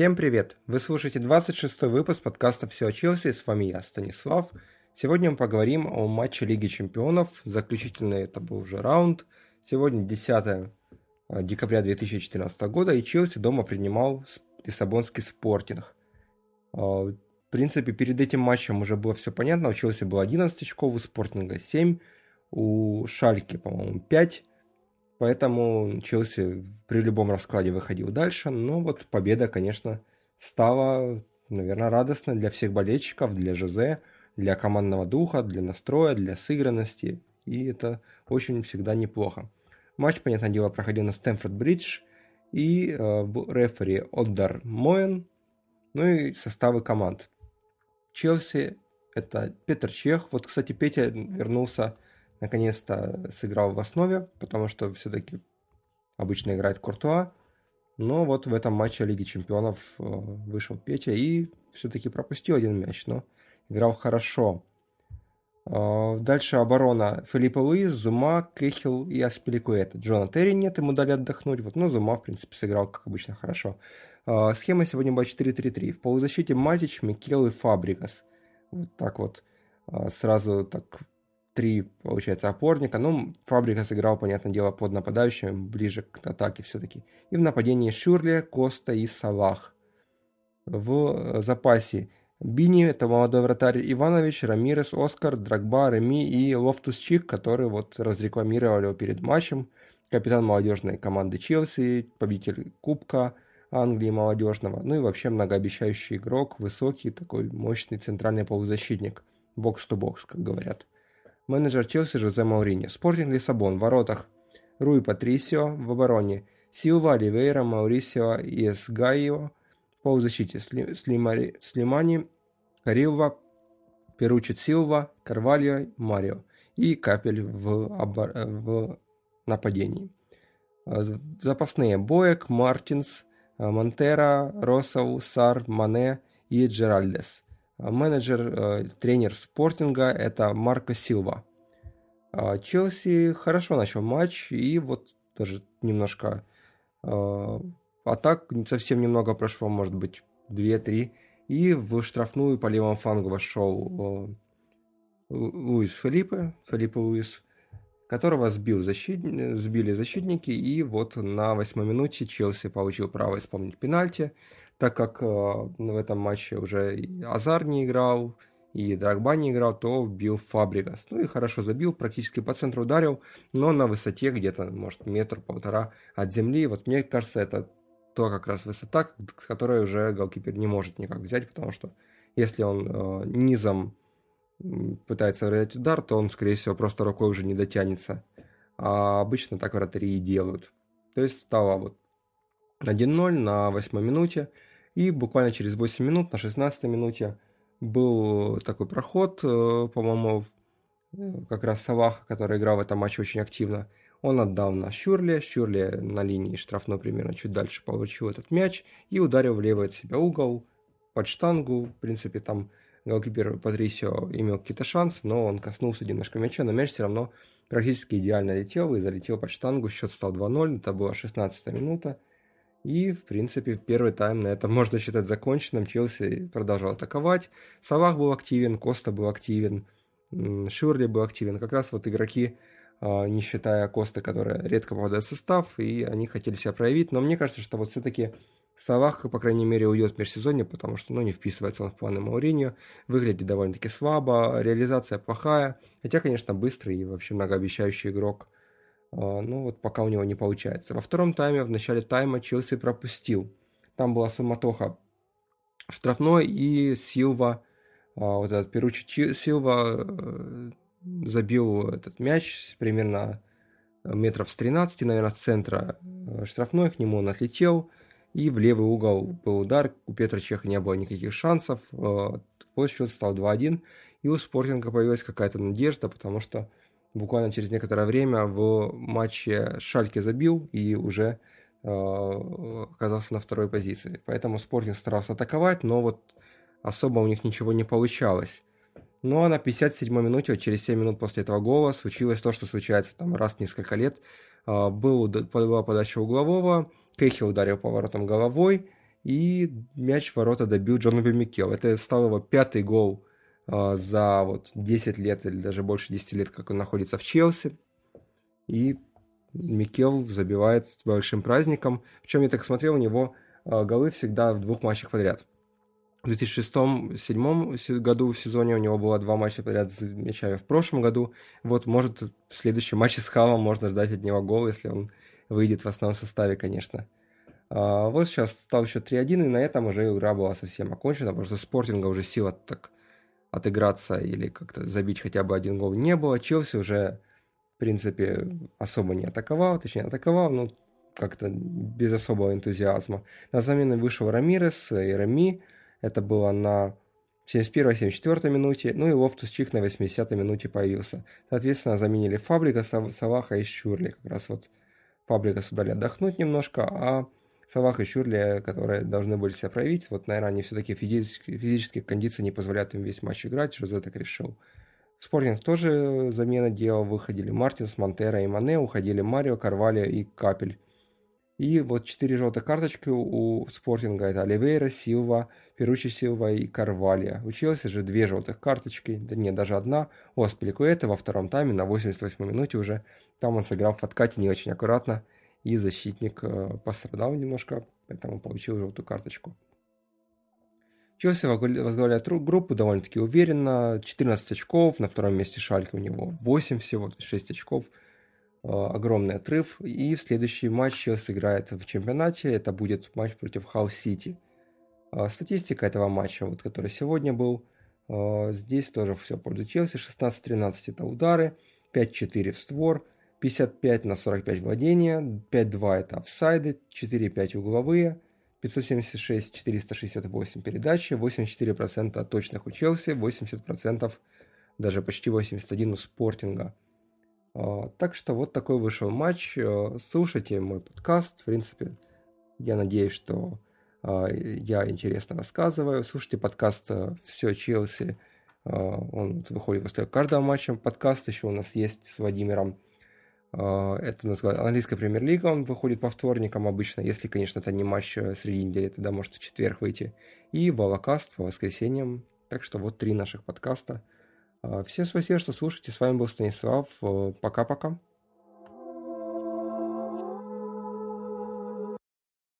Всем привет! Вы слушаете 26 выпуск подкаста «Все о Челси», с вами я, Станислав. Сегодня мы поговорим о матче Лиги Чемпионов, заключительный это был уже раунд. Сегодня 10 э, декабря 2014 года, и Челси дома принимал Лиссабонский спортинг. Э, в принципе, перед этим матчем уже было все понятно, у Челси было 11 очков, у Спортинга 7, у Шальки, по-моему, 5, Поэтому Челси при любом раскладе выходил дальше. Но вот победа, конечно, стала, наверное, радостной для всех болельщиков, для Жозе, для командного духа, для настроя, для сыгранности. И это очень всегда неплохо. Матч, понятное дело, проходил на Стэнфорд-Бридж. И э, рефери Отдар Моен. Ну и составы команд. Челси это Петр Чех. Вот, кстати, Петя вернулся наконец-то сыграл в основе, потому что все-таки обычно играет Куртуа. Но вот в этом матче Лиги Чемпионов э, вышел Петя и все-таки пропустил один мяч, но играл хорошо. Э, дальше оборона Филиппа Луис, Зума, Кехил и Аспиликуэта. Джона Терри нет, ему дали отдохнуть. Вот, но Зума, в принципе, сыграл, как обычно, хорошо. Э, схема сегодня была 4-3-3. В полузащите Матич, Микел и Фабрикас. Вот так вот. Сразу так три, получается, опорника. Ну, Фабрегас сыграл, понятное дело, под нападающим, ближе к атаке все-таки. И в нападении Шюррле, Коста и Салах. В запасе Бини, это молодой вратарь Иванович, Рамирес, Оскар, Дрогба, Реми и Лофтус-Чик, который вот разрекламировали его перед матчем. Капитан молодежной команды Челси, победитель Кубка Англии молодежного. Ну и вообще многообещающий игрок, высокий, такой мощный центральный полузащитник. Бокс-то-бокс, как говорят менеджер Челси Жозе Маурини. Спортинг Лиссабон в воротах. Руи Патрисио в обороне. Силва, Ривейра, Маурисио и Эсгайо в полузащите. Сли, Слимари, Слимани, Карилва, Перучит Силва, Карвальо, Марио. И Капель в, обор... в нападении. Запасные Боек, Мартинс, Монтера, Росал, Сар, Мане и Джеральдес – менеджер, э, тренер спортинга – это Марко Силва. А Челси хорошо начал матч, и вот даже немножко э, атак, совсем немного прошло, может быть, 2-3, и в штрафную по левому флангу вошел э, Луис Филиппе, Филиппе Луис, которого сбил защит... сбили защитники, и вот на восьмой минуте Челси получил право исполнить пенальти – так как э, в этом матче уже и Азар не играл, и Драгба не играл, то бил Фабригас. Ну и хорошо забил, практически по центру ударил, но на высоте где-то, может, метр-полтора от земли. Вот мне кажется, это то как раз высота, с которой уже голкипер не может никак взять, потому что если он э, низом пытается вырвать удар, то он, скорее всего, просто рукой уже не дотянется. А обычно так вратари и делают. То есть стало вот 1-0 на 8 минуте. И буквально через 8 минут, на 16 минуте, был такой проход, э, по-моему, э, как раз Салаха, который играл в этом матче очень активно. Он отдал на Щурли, Щурли на линии штрафной примерно чуть дальше получил этот мяч и ударил в левый от себя угол под штангу. В принципе, там голкипер Патрисио имел какие-то шансы, но он коснулся немножко мяча, но мяч все равно практически идеально летел и залетел под штангу. Счет стал 2-0, это была 16 минута. И, в принципе, первый тайм на этом можно считать законченным. Челси продолжал атаковать. Салах был активен, Коста был активен, Шурли был активен. Как раз вот игроки, а, не считая Коста, который редко попадает в состав, и они хотели себя проявить. Но мне кажется, что вот все-таки Салах, по крайней мере, уйдет в межсезонье, потому что ну, не вписывается он в планы Мауриньо, выглядит довольно-таки слабо, реализация плохая, хотя, конечно, быстрый и вообще многообещающий игрок – ну вот пока у него не получается. Во втором тайме, в начале тайма Челси пропустил. Там была суматоха штрафной, и Силва, а, вот этот Перучи Силва э, забил этот мяч примерно метров с 13, наверное, с центра э, штрафной, к нему он отлетел, и в левый угол был удар, у Петра Чеха не было никаких шансов, вот счет стал 2-1, и у Спортинга появилась какая-то надежда, потому что буквально через некоторое время в матче Шальке забил и уже э, оказался на второй позиции. Поэтому Спортинг старался атаковать, но вот особо у них ничего не получалось. Ну а на 57-й минуте, вот через 7 минут после этого гола, случилось то, что случается там раз в несколько лет. Э, был, была подача углового, Кехи ударил поворотом головой, И мяч в ворота добил Джонаби Микел. Это стал его пятый гол за вот 10 лет или даже больше 10 лет, как он находится в Челси. И Микел забивает с большим праздником. Причем я так смотрел, у него э, голы всегда в двух матчах подряд. В 2006-2007 году в сезоне у него было два матча подряд с мячами в прошлом году. Вот, может, в следующем матче с Халом можно ждать от него гол, если он выйдет в основном составе, конечно. А, вот сейчас стал счет 3-1, и на этом уже игра была совсем окончена, потому что Спортинга уже сила так отыграться или как-то забить хотя бы один гол не было. Челси уже, в принципе, особо не атаковал, точнее атаковал, но как-то без особого энтузиазма. На замену вышел Рамирес и Рами, это было на 71-74 минуте, ну и Лофтус-Чик на 80-й минуте появился. Соответственно, заменили Фабрегаса, Салаха и Шюррле. Как раз вот Фабрегасу дали отдохнуть немножко, а Салах и Шюррле, которые должны были себя проявить, вот, наверное, они все-таки физические, физические кондиции не позволяют им весь матч играть, Жозе так решил. Спортинг тоже замены делал, выходили Мартинс, Монтеро и Мане, уходили Марио, Карвалью и Капель. И вот четыре желтые карточки у Спортинга. Это Оливейра, Силва, Перучи Силва и Карвалия. Училось же две желтых карточки, да нет, даже одна. У Аспиликуэта во втором тайме на 88 минуте уже. Там он сыграл в откате не очень аккуратно. И защитник э, пострадал немножко, поэтому получил желтую карточку. Челси возглавляет группу довольно-таки уверенно. 14 очков, на втором месте Шалька у него 8 всего, то есть 6 очков – Э, огромный отрыв. И в следующий матч Челси играет в чемпионате. Это будет матч против Хаус-Сити. Э, статистика этого матча, вот, который сегодня был, э, здесь тоже все пользу Челси. 16-13 это удары, 5-4 в створ, 55 на 45 владения, 5-2 это офсайды, 4-5 угловые, 576, 468 передачи, 84% точных у Челси, 80%, даже почти 81 у Спортинга. А, так что вот такой вышел матч. Э, слушайте мой подкаст. В принципе, я надеюсь, что а, я интересно рассказываю. Слушайте подкаст «Все Челси». А, он выходит после каждого матча. Подкаст еще у нас есть с Владимиром. Это называется английская премьер-лига. Он выходит по вторникам обычно. Если, конечно, это не матч э, среди недели, тогда может в четверг выйти. И Волокаст по воскресеньям. Так что вот три наших подкаста – а, всем спасибо, что слушаете. С вами был Станислав. Э, пока-пока.